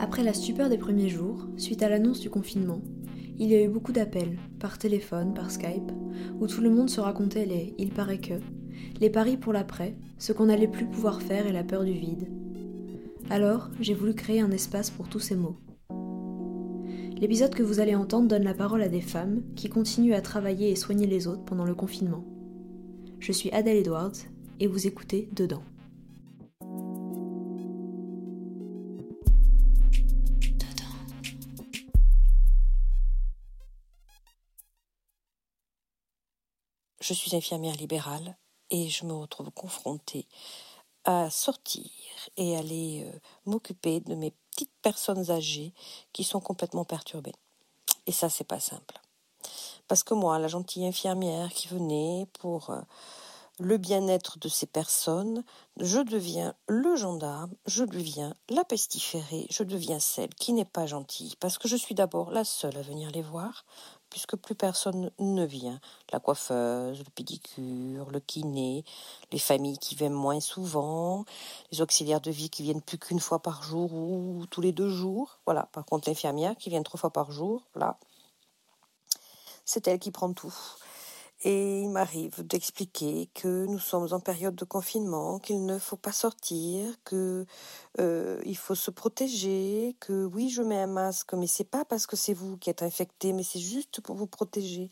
Après la stupeur des premiers jours, suite à l'annonce du confinement, il y a eu beaucoup d'appels, par téléphone, par Skype, où tout le monde se racontait les il paraît que, les paris pour l'après, ce qu'on n'allait plus pouvoir faire et la peur du vide. Alors, j'ai voulu créer un espace pour tous ces mots. L'épisode que vous allez entendre donne la parole à des femmes qui continuent à travailler et soigner les autres pendant le confinement. Je suis Adèle Edwards et vous écoutez Dedans. Je suis infirmière libérale et je me retrouve confrontée à sortir et aller euh, m'occuper de mes petites personnes âgées qui sont complètement perturbées. Et ça, c'est pas simple. Parce que moi, la gentille infirmière qui venait pour euh, le bien-être de ces personnes, je deviens le gendarme, je deviens la pestiférée, je deviens celle qui n'est pas gentille, parce que je suis d'abord la seule à venir les voir, puisque plus personne ne vient. La coiffeuse, le pédicure, le kiné, les familles qui viennent moins souvent, les auxiliaires de vie qui viennent plus qu'une fois par jour ou tous les deux jours. Voilà. Par contre, l'infirmière qui vient trois fois par jour, là, c'est elle qui prend tout. Et il m'arrive d'expliquer que nous sommes en période de confinement, qu'il ne faut pas sortir, que euh, il faut se protéger, que oui, je mets un masque, mais c'est pas parce que c'est vous qui êtes infecté, mais c'est juste pour vous protéger.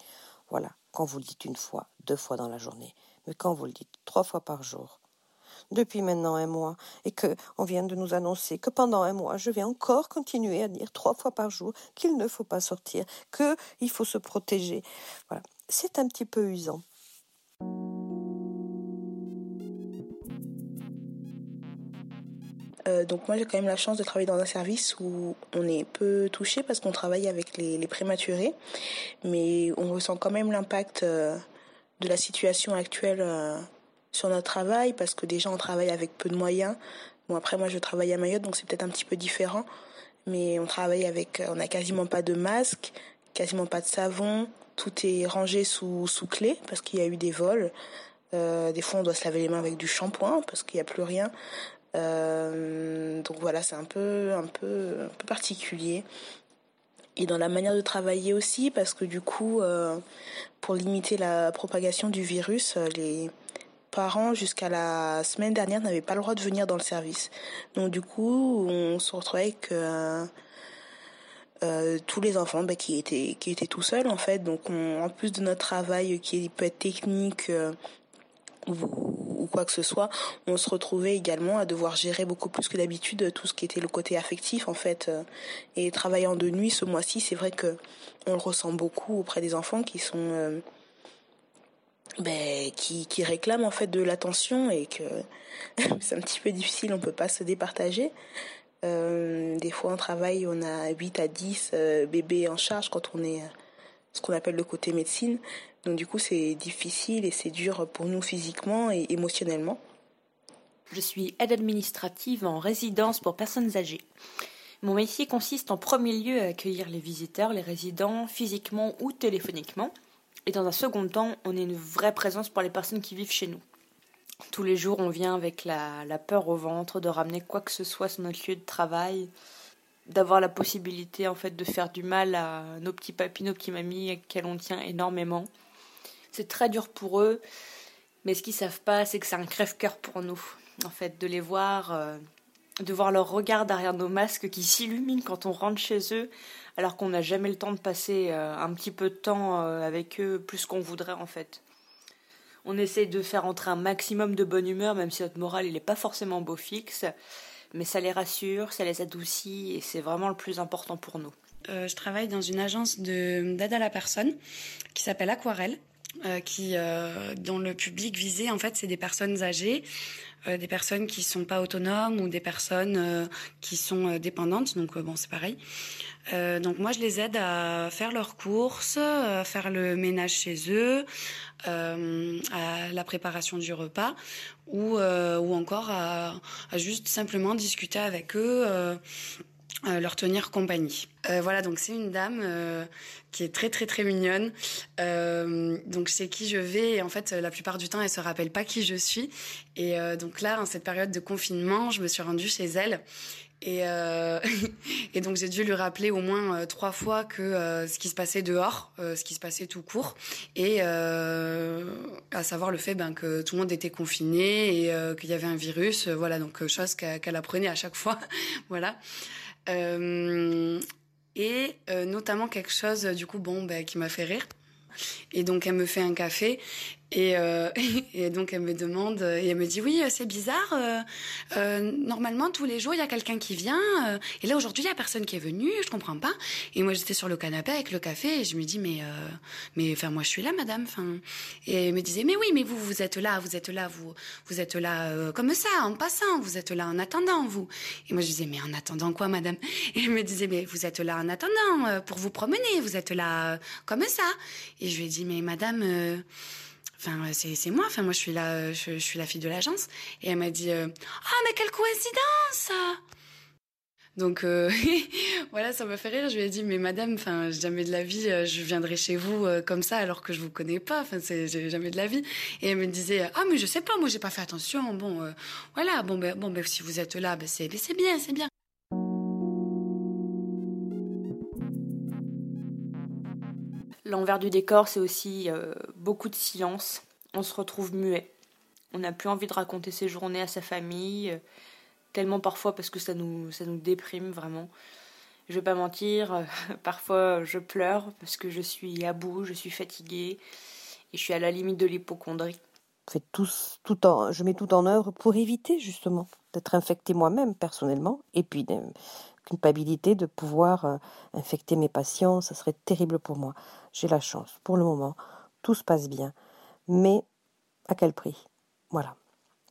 Voilà, quand vous le dites une fois, deux fois dans la journée, mais quand vous le dites trois fois par jour, depuis maintenant un mois, et que on vient de nous annoncer que pendant un mois, je vais encore continuer à dire trois fois par jour qu'il ne faut pas sortir, que il faut se protéger. Voilà c'est un petit peu usant. Euh, donc moi j'ai quand même la chance de travailler dans un service où on est peu touché parce qu'on travaille avec les, prématurés, mais on ressent quand même l'impact euh, de la situation actuelle euh, sur notre travail parce que déjà on travaille avec peu de moyens. Bon après moi je travaille à Mayotte donc c'est peut-être un petit peu différent, mais on travaille avec, on n'a quasiment pas de masque, quasiment pas de savon, tout est rangé sous, sous clé parce qu'il y a eu des vols. Euh, des fois, on doit se laver les mains avec du shampoing parce qu'il n'y a plus rien. Euh, donc voilà, c'est un peu, un, peu, un peu particulier. Et dans la manière de travailler aussi, parce que du coup, euh, pour limiter la propagation du virus, les parents, jusqu'à la semaine dernière, n'avaient pas le droit de venir dans le service. Donc du coup, on se retrouvait avec euh, tous les enfants bah, qui étaient qui étaient tout seuls en fait. Donc en plus de notre travail qui peut être technique euh, ou, quoi que ce soit on se retrouvait également à devoir gérer beaucoup plus que d'habitude tout ce qui était le côté affectif en fait. Euh, et travaillant de nuit ce mois-ci c'est vrai que on le ressent beaucoup auprès des enfants qui sont ben, qui, qui réclament en fait de l'attention et que c'est un petit peu difficile on peut pas se départager euh, des fois, on travaille, on a 8 à 10 euh, bébés en charge quand on est ce qu'on appelle le côté médecine. Donc du coup, c'est difficile et c'est dur pour nous physiquement et émotionnellement. Je suis aide administrative en résidence pour personnes âgées. Mon métier consiste en premier lieu à accueillir les visiteurs, les résidents, physiquement ou téléphoniquement. Et dans un second temps, on est une vraie présence pour les personnes qui vivent chez nous. Tous les jours, on vient avec la, peur au ventre de ramener quoi que ce soit sur notre lieu de travail, d'avoir la possibilité en fait de faire du mal à nos petits papis, nos petits mamies, à qui on tient énormément. C'est très dur pour eux, mais ce qu'ils savent pas, c'est que c'est un crève-cœur pour nous, en fait, de les voir, euh, de voir leur regard derrière nos masques qui s'illuminent quand on rentre chez eux, alors qu'on n'a jamais le temps de passer euh, un petit peu de temps euh, avec eux, plus qu'on voudrait en fait. On essaie de faire entrer un maximum de bonne humeur, même si notre morale n'est pas forcément beau fixe. Mais ça les rassure, ça les adoucit et c'est vraiment le plus important pour nous. Euh, je travaille dans une agence d'aide à la personne qui s'appelle Aquarelle. Euh, qui, euh, dont le public visé, en fait, c'est des personnes âgées, des personnes qui sont pas autonomes ou des personnes qui sont dépendantes. Donc bon, c'est pareil. Euh, donc moi, je les aide à faire leurs courses, à faire le ménage chez eux, euh, à la préparation du repas, ou, euh, ou encore à, juste simplement discuter avec eux leur tenir compagnie. voilà, donc c'est une dame qui est très très très mignonne. donc chez qui je vais, en fait la plupart du temps elle se rappelle pas qui je suis. Et donc là, en cette période de confinement, je me suis rendue chez elle et, euh, donc j'ai dû lui rappeler au moins euh, trois fois que euh, ce qui se passait dehors, ce qui se passait tout court, et à savoir le fait ben, que tout le monde était confiné et qu'il y avait un virus, voilà donc chose qu'elle apprenait à chaque fois, voilà. Et notamment quelque chose du coup bon ben, qui m'a fait rire. Et donc elle me fait un café et, euh, et, donc elle me demande et elle me dit oui c'est bizarre euh, euh, normalement tous les jours il y a quelqu'un qui vient et là aujourd'hui il y a personne qui est venu je comprends pas. Et moi j'étais sur le canapé avec le café et je me dis mais mais enfin moi je suis là madame et elle me disait mais oui mais vous vous êtes là vous êtes là vous vous êtes là comme ça en passant vous êtes là en attendant vous. Et moi je disais mais en attendant quoi madame? Et elle me disait mais vous êtes là en attendant pour vous promener vous êtes là comme ça. Et je lui ai dit mais madame Enfin, c'est moi. Enfin, moi, je suis la, je, suis la fille de l'agence. Et elle m'a dit, euh, ah, mais quelle coïncidence donc euh, voilà, ça m'a fait rire. Je lui ai dit, mais madame, enfin, jamais de la vie, euh, je viendrai chez vous comme ça alors que je vous connais pas. Enfin, c'est jamais de la vie. Et elle me disait, ah mais je sais pas, moi j'ai pas fait attention. Bon, voilà, bon ben, bon ben, si vous êtes là, ben c'est, ben, c'est bien, c'est bien. L'envers du décor, c'est aussi euh, beaucoup de silence. On se retrouve muet. On n'a plus envie de raconter ses journées à sa famille, euh, tellement parfois parce que ça nous, ça nous déprime vraiment. Je vais pas mentir, euh, parfois je pleure parce que je suis à bout, je suis fatiguée et je suis à la limite de l'hypochondrie. tout je mets tout en œuvre pour éviter justement d'être infectée moi-même personnellement et puis culpabilité de pouvoir euh, infecter mes patients, ça serait terrible pour moi. J'ai la chance, pour le moment, tout se passe bien. Mais à quel prix? Voilà.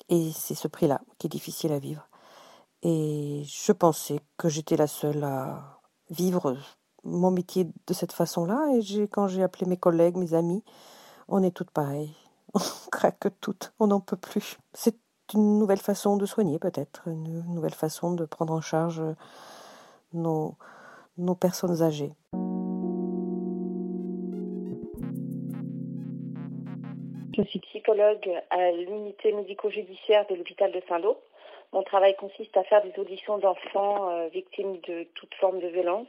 Et c'est ce prix-là qui est difficile à vivre. Et je pensais que j'étais la seule à vivre mon métier de cette façon-là. Et quand j'ai appelé mes collègues, mes amis, on est toutes pareilles. On craque toutes, on n'en peut plus. C'est une nouvelle façon de soigner peut-être, une nouvelle façon de prendre en charge nos, personnes âgées. Je suis psychologue à l'unité médico-judiciaire de l'hôpital de Saint-Lô. Mon travail consiste à faire des auditions d'enfants euh, victimes de toute forme de violence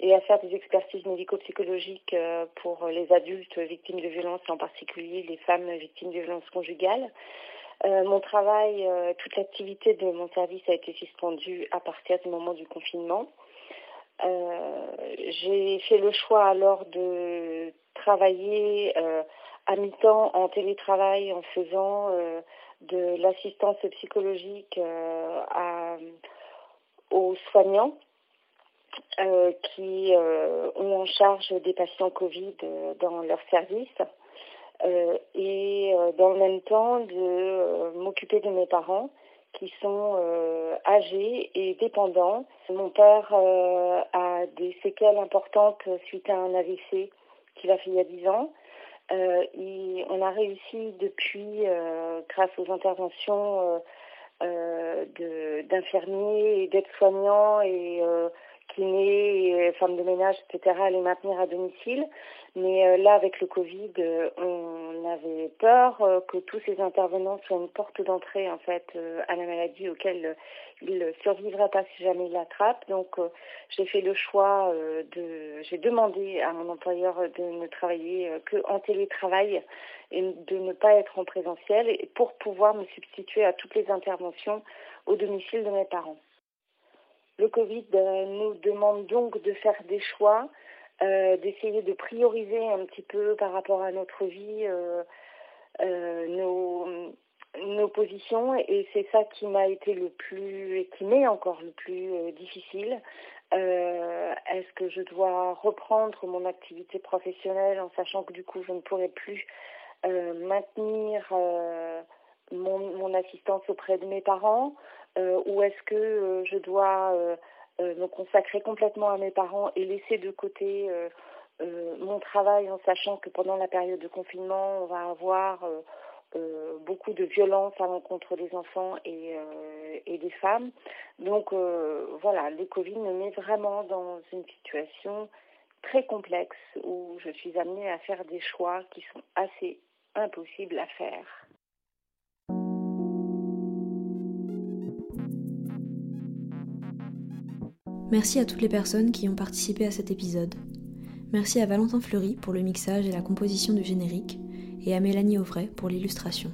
et à faire des expertises médico-psychologiques euh, pour les adultes victimes de violence, en particulier les femmes victimes de violences conjugales. Euh, mon travail, toute l'activité de mon service a été suspendue à partir du moment du confinement. Euh, j'ai fait le choix alors de travailler euh, à mi-temps en télétravail en faisant euh, de l'assistance psychologique à, aux soignants qui ont en charge des patients Covid dans leur service. Et dans le même temps de m'occuper de mes parents qui sont euh, âgés et dépendants. Mon père euh, a des séquelles importantes suite à un AVC qu'il a fait il y a 10 ans. Euh, on a réussi depuis, grâce aux interventions d'infirmiers et d'aides-soignants et kinés, femmes de ménage, etc., les maintenir à domicile. Mais euh, là, avec le Covid, euh, on avait peur euh, que tous ces intervenants soient une porte d'entrée en fait à la maladie auquel ils ne survivraient pas si jamais ils l'attrapent. Donc, j'ai fait le choix de, j'ai demandé à mon employeur de ne travailler que en télétravail et de ne pas être en présentiel pour pouvoir me substituer à toutes les interventions au domicile de mes parents. Le Covid nous demande donc de faire des choix euh, d'essayer de prioriser un petit peu par rapport à notre vie euh, euh, nos, nos positions et c'est ça qui m'a été le plus et qui m'est encore le plus difficile. Est-ce que je dois reprendre mon activité professionnelle en sachant que du coup je ne pourrai plus maintenir mon, mon, assistance auprès de mes parents ou est-ce que je dois euh, me consacrer complètement à mes parents et laisser de côté euh, euh, mon travail en sachant que pendant la période de confinement, on va avoir beaucoup de violence à l'encontre des enfants et, et des femmes. Donc voilà, le Covid me met vraiment dans une situation très complexe où je suis amenée à faire des choix qui sont assez impossibles à faire. Merci à toutes les personnes qui ont participé à cet épisode. Merci à Valentin Fleury pour le mixage et la composition du générique, et à Mélanie Auvray pour l'illustration.